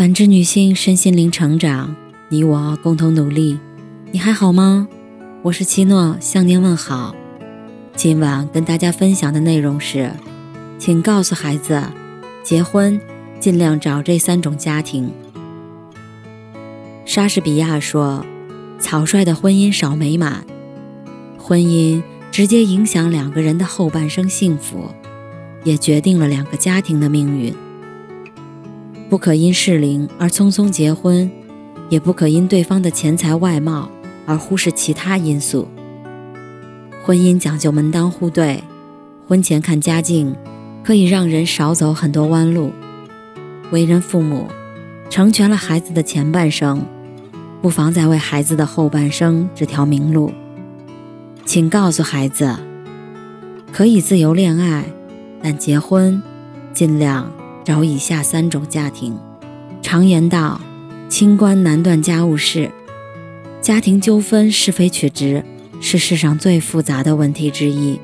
感知女性身心灵成长，你我共同努力。你还好吗？我是七诺，向您问好。今晚跟大家分享的内容是，请告诉孩子，结婚尽量找这三种家庭。莎士比亚说：“草率的婚姻少美满，婚姻直接影响两个人的后半生幸福，也决定了两个家庭的命运。不可因适龄而匆匆结婚，也不可因对方的钱财外貌而忽视其他因素。”婚姻讲究门当户对，婚前看家境，可以让人少走很多弯路。为人父母，成全了孩子的前半生，不妨再为孩子的后半生指条明路。请告诉孩子，可以自由恋爱，但结婚尽量找以下三种家庭。常言道，清官难断家务事，家庭纠纷是非曲直。是世上最复杂的问题之一。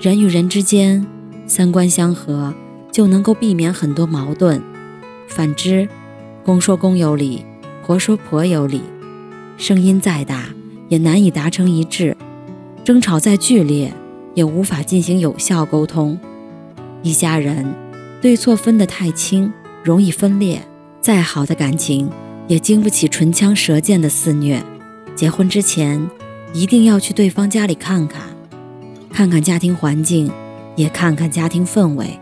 人与人之间三观相合，就能够避免很多矛盾。反之，公说公有理，婆说婆有理，声音再大也难以达成一致，争吵再剧烈也无法进行有效沟通。一家人对错分得太清，容易分裂。再好的感情也经不起唇枪舌剑的肆虐。结婚之前。一定要去对方家里看看，看看家庭环境，也看看家庭氛围，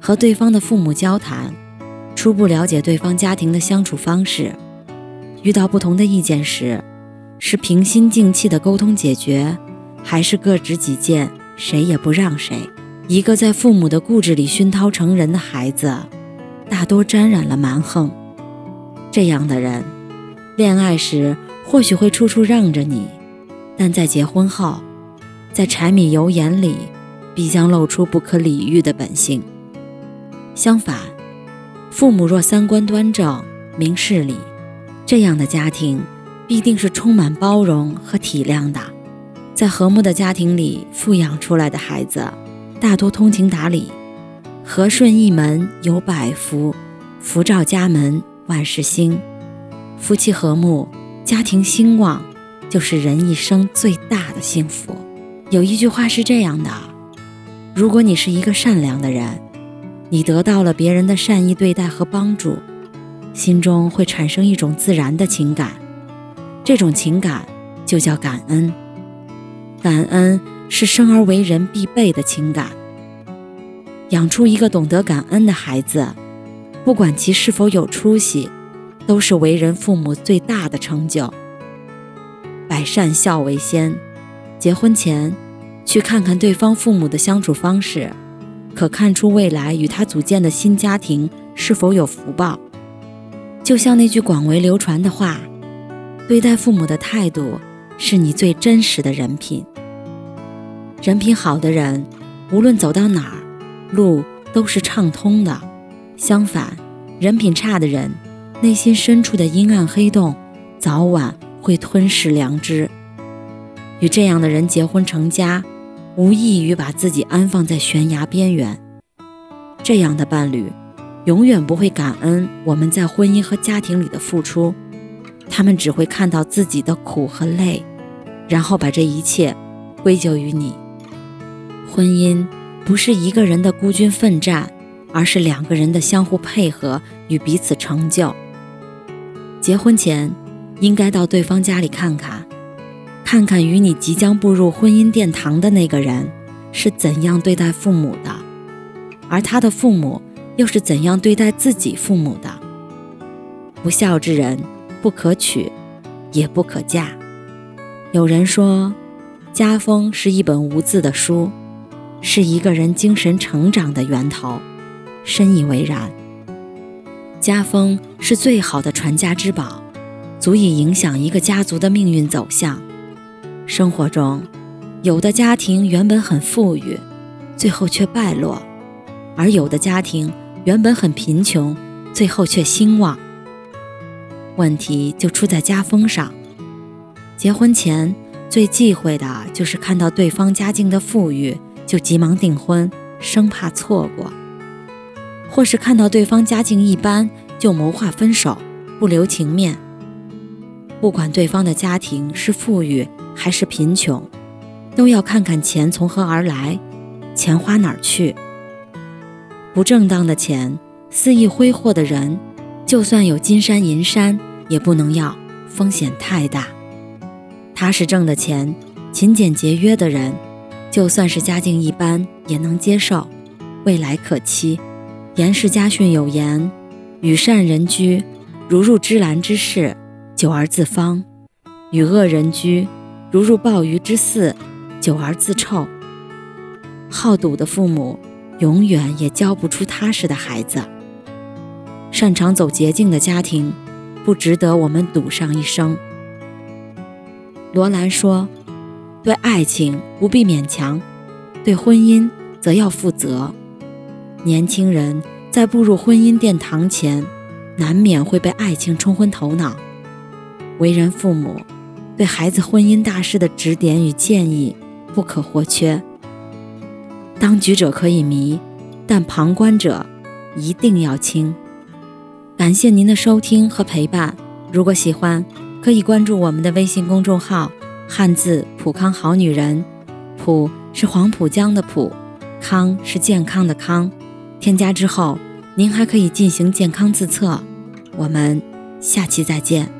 和对方的父母交谈，初步了解对方家庭的相处方式。遇到不同的意见时，是平心静气的沟通解决，还是各执己见，谁也不让谁？一个在父母的固执里熏陶成人的孩子，大多沾染了蛮横。这样的人，恋爱时或许会处处让着你。但在结婚后，在柴米油盐里，必将露出不可理喻的本性。相反，父母若三观端正、明事理，这样的家庭必定是充满包容和体谅的。在和睦的家庭里富养出来的孩子，大多通情达理，和顺一门有百福，福照家门万事兴。夫妻和睦，家庭兴旺。就是人一生最大的幸福。有一句话是这样的：如果你是一个善良的人，你得到了别人的善意对待和帮助，心中会产生一种自然的情感，这种情感就叫感恩。感恩是生而为人必备的情感。养出一个懂得感恩的孩子，不管其是否有出息，都是为人父母最大的成就。百善孝为先，结婚前去看看对方父母的相处方式，可看出未来与他组建的新家庭是否有福报。就像那句广为流传的话：“对待父母的态度是你最真实的人品。”人品好的人，无论走到哪儿，路都是畅通的。相反，人品差的人，内心深处的阴暗黑洞，早晚。会吞噬良知。与这样的人结婚成家，无异于把自己安放在悬崖边缘。这样的伴侣，永远不会感恩我们在婚姻和家庭里的付出，他们只会看到自己的苦和累，然后把这一切归咎于你。婚姻不是一个人的孤军奋战，而是两个人的相互配合与彼此成就。结婚前。应该到对方家里看看，看看与你即将步入婚姻殿堂的那个人是怎样对待父母的，而他的父母又是怎样对待自己父母的。不孝之人不可娶，也不可嫁。有人说，家风是一本无字的书，是一个人精神成长的源头，深以为然。家风是最好的传家之宝。足以影响一个家族的命运走向。生活中，有的家庭原本很富裕，最后却败落；而有的家庭原本很贫穷，最后却兴旺。问题就出在家风上。结婚前最忌讳的就是看到对方家境的富裕就急忙订婚，生怕错过；或是看到对方家境一般，就谋划分手，不留情面。不管对方的家庭是富裕还是贫穷，都要看看钱从何而来，钱花哪儿去。不正当的钱，肆意挥霍的人，就算有金山银山也不能要，风险太大。踏实挣的钱，勤俭节约的人，就算是家境一般也能接受，未来可期。严氏家训有言：“与善人居，如入芝兰之室，久而自芳；与恶人居，如入鲍鱼之肆，久而自臭。”好赌的父母，永远也教不出踏实的孩子。擅长走捷径的家庭，不值得我们赌上一生。罗兰说：“对爱情不必勉强，对婚姻则要负责。”年轻人在步入婚姻殿堂前，难免会被爱情冲昏头脑。为人父母，对孩子婚姻大事的指点与建议不可或缺。当局者可以迷，但旁观者一定要清。感谢您的收听和陪伴。如果喜欢，可以关注我们的微信公众号“汉字普康好女人”，普是黄浦江的浦，康是健康的康。添加之后，您还可以进行健康自测。我们下期再见。